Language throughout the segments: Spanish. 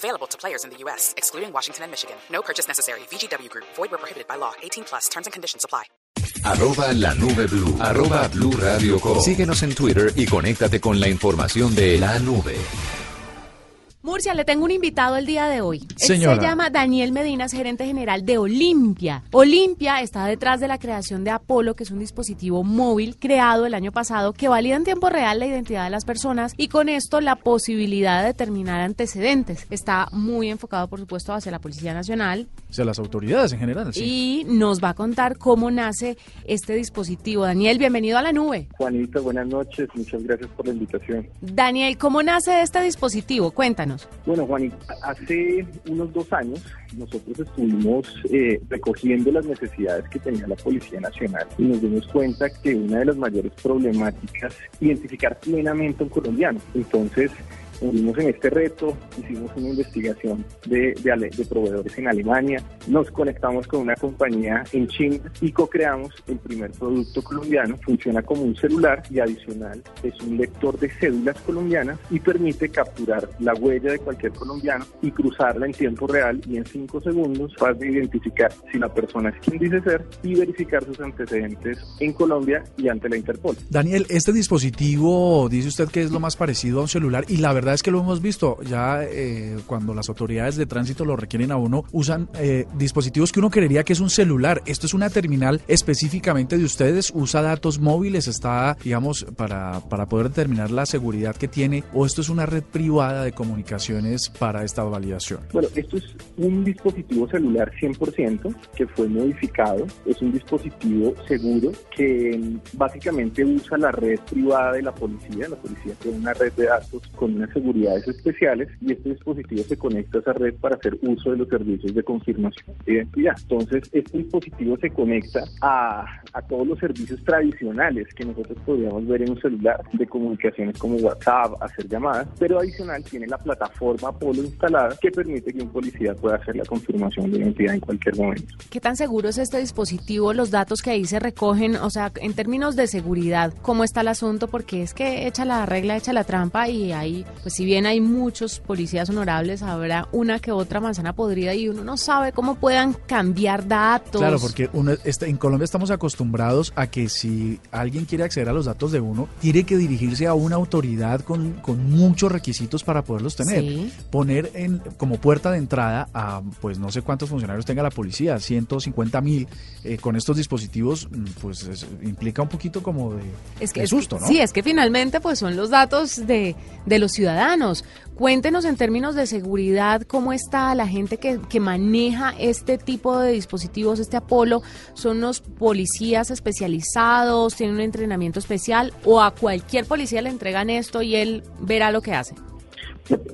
Available to players in the U.S., excluding Washington and Michigan. No purchase necessary. VGW Group. Void where prohibited by law. 18 plus. Terms and conditions apply. Arroba la nube blue. Arroba blue radio com. Síguenos en Twitter y conéctate con la información de la nube. Murcia, le tengo un invitado el día de hoy. Él Señora. se llama Daniel Medinas, gerente general de Olimpia. Olimpia está detrás de la creación de Apolo, que es un dispositivo móvil creado el año pasado que valida en tiempo real la identidad de las personas y con esto la posibilidad de determinar antecedentes. Está muy enfocado, por supuesto, hacia la Policía Nacional O sea, las autoridades en general, sí. y nos va a contar cómo nace este dispositivo. Daniel, bienvenido a la nube. Juanita, buenas noches, muchas gracias por la invitación. Daniel, ¿cómo nace este dispositivo? Cuéntanos. Bueno, Juanita, hace unos dos años nosotros estuvimos eh, recogiendo las necesidades que tenía la Policía Nacional y nos dimos cuenta que una de las mayores problemáticas identificar plenamente a un colombiano. Entonces, unimos en este reto, hicimos una investigación de, de de proveedores en Alemania, nos conectamos con una compañía en China y co-creamos el primer producto colombiano. Funciona como un celular y adicional es un lector de cédulas colombianas y permite capturar la huella de cualquier colombiano y cruzarla en tiempo real y en cinco segundos para identificar si la persona es quien dice ser y verificar sus antecedentes en Colombia y ante la Interpol. Daniel, este dispositivo dice usted que es lo más parecido a un celular y la verdad es que lo hemos visto ya eh, cuando las autoridades de tránsito lo requieren a uno, usan eh, dispositivos que uno creería que es un celular. Esto es una terminal específicamente de ustedes, usa datos móviles, está, digamos, para, para poder determinar la seguridad que tiene o esto es una red privada de comunicaciones para esta validación. Bueno, esto es un dispositivo celular 100% que fue modificado. Es un dispositivo seguro que mm, básicamente usa la red privada de la policía. La policía tiene una red de datos con unas seguridades especiales y este dispositivo se conecta a esa red para hacer uso de los servicios de confirmación de identidad. Entonces, este dispositivo se conecta a, a todos los servicios tradicionales que nosotros podríamos ver en un celular de comunicaciones como WhatsApp, hacer llamadas, pero adicional tiene la plataforma Apolo instalada que permite que un policía pueda hacer la confirmación de identidad en cualquier momento. ¿Qué tan seguro es este dispositivo? Los datos que ahí se recogen, o sea, en términos de seguridad, ¿cómo está el asunto? Porque es que echa la regla, echa la trampa y ahí, pues si bien hay muchos policías honorables, habrá una que otra manzana podrida y uno no sabe cómo puedan cambiar datos. Claro, porque uno está- en Colombia estamos acostumbrados a que si alguien quiere acceder a los datos de uno, tiene que dirigirse a una autoridad con, con muchos requisitos para poderlos tener. Sí. Poner en, como puerta de entrada a, pues no sé cuántos funcionarios tenga la policía, 150 mil, eh, con estos dispositivos, mm, pues es- implica un poquito como de, Es que, de susto, ¿no? Sí, es que finalmente pues son los datos de, de los ciudadanos. Cuéntenos en términos de seguridad cómo está la gente que, que maneja este tipo de dispositivos, este Apolo. ¿Son unos policías especializados? ¿Tienen un entrenamiento especial? ¿O a cualquier policía le entregan esto y él verá lo que hace?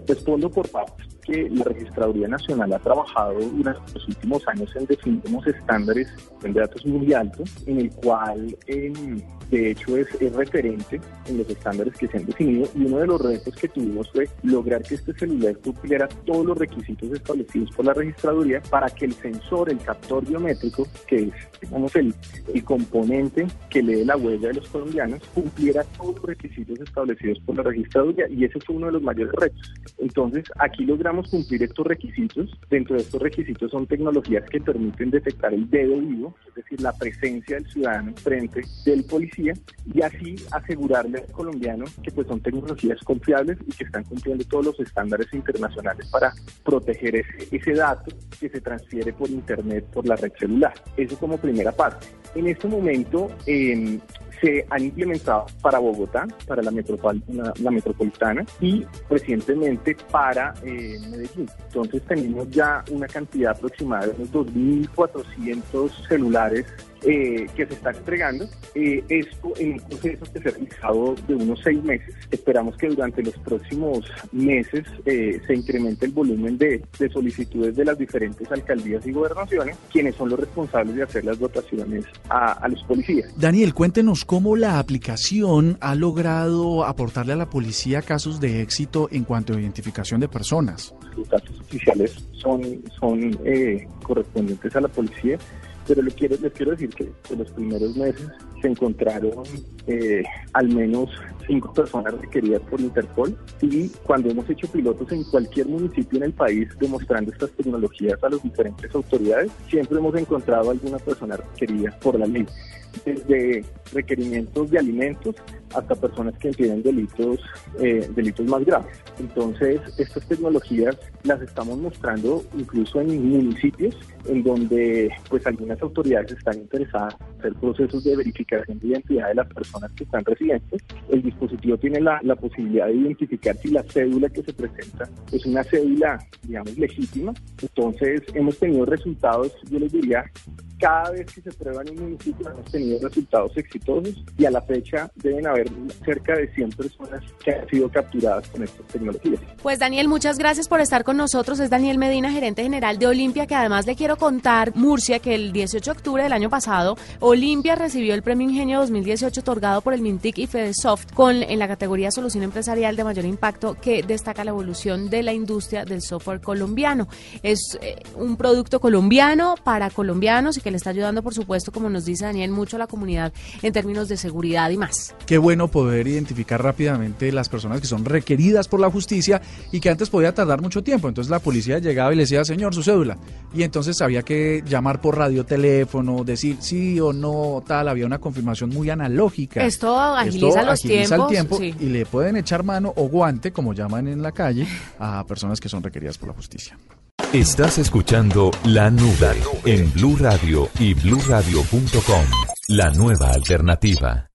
Respondo por partes que la Registraduría Nacional ha trabajado durante los últimos años en definir unos estándares de datos muy altos, en el cual em, de hecho es, es referente en los estándares que se han definido y uno de los retos que tuvimos fue lograr que este celular cumpliera todos los requisitos establecidos por la registraduría para que el sensor, el captor biométrico, que es digamos, el, el componente que lee la huella de los colombianos, cumpliera todos los requisitos establecidos por la registraduría y ese fue uno de los mayores retos. Entonces, aquí logramos cumplir estos requisitos. Dentro de estos requisitos son tecnologías que permiten detectar el dedo vivo, es decir, la presencia del ciudadano frente del policía y así asegurarle al colombiano que pues son tecnologías confiables y que están cumpliendo todos los estándares internacionales para proteger ese, ese dato que se transfiere por internet por la red celular. Eso como primera parte. En este momento eh, se han implementado para Bogotá, para la, metropol la, la metropolitana y recientemente para eh, Medellín. Entonces tenemos ya una cantidad aproximada de unos 2.400 celulares eh, que se está entregando. Eh, esto en un proceso que se ha realizado de unos seis meses. Esperamos que durante los próximos meses eh, se incremente el volumen de, de, solicitudes de las diferentes alcaldías y gobernaciones, quienes son los responsables de hacer las dotaciones a, a los policías. Daniel, cuéntenos cómo la aplicación ha logrado aportarle a la policía casos de éxito en cuanto a identificación de personas. Los datos oficiales son, son correspondientes a la policía pero les quiero, les quiero decir que en los primeros meses se encontraron eh, al menos cinco personas requeridas por Interpol y cuando hemos hecho pilotos en cualquier municipio en el país demostrando estas tecnologías a las diferentes autoridades, siempre hemos encontrado alguna persona requerida por la ley desde requerimientos de alimentos hasta personas que tienen delitos, eh, delitos más graves. Entonces, estas tecnologías las estamos mostrando incluso en municipios en donde pues algunas autoridades están interesadas en hacer procesos de verificación de identidad de las personas que están residentes. El dispositivo tiene la, la posibilidad de identificar si la cédula que se presenta es una cédula, digamos, legítima. Entonces, hemos tenido resultados, yo les diría, cada vez que se prueba en un municipio hemos tenido resultados exitosos y a la fecha deben haber cerca de 100 personas que han sido capturadas con estas tecnologías. Pues Daniel, muchas gracias por estar con nosotros. Es Daniel Medina, gerente general de Olimpia, que además le quiero contar, Murcia, que el 18 de octubre del año pasado, Olimpia recibió el Premio Ingenio 2018 otorgado por el Mintic y Fedesoft con, en la categoría Solución Empresarial de Mayor Impacto que destaca la evolución de la industria del software colombiano. Es eh, un producto colombiano para colombianos y que le está ayudando, por supuesto, como nos dice Daniel, mucho a la comunidad en términos de seguridad y más. Qué bueno poder identificar rápidamente las personas que son requeridas por la justicia y que antes podía tardar mucho tiempo. Entonces la policía llegaba y le decía, señor, su cédula. Y entonces había que llamar por radio, teléfono, decir sí o no, tal. Había una confirmación muy analógica. Esto agiliza los el tiempo y le pueden echar mano o guante, como llaman en la calle, a personas que son requeridas por la justicia. Estás escuchando La Nube en Blue Radio y BlueRadio.com, la nueva alternativa.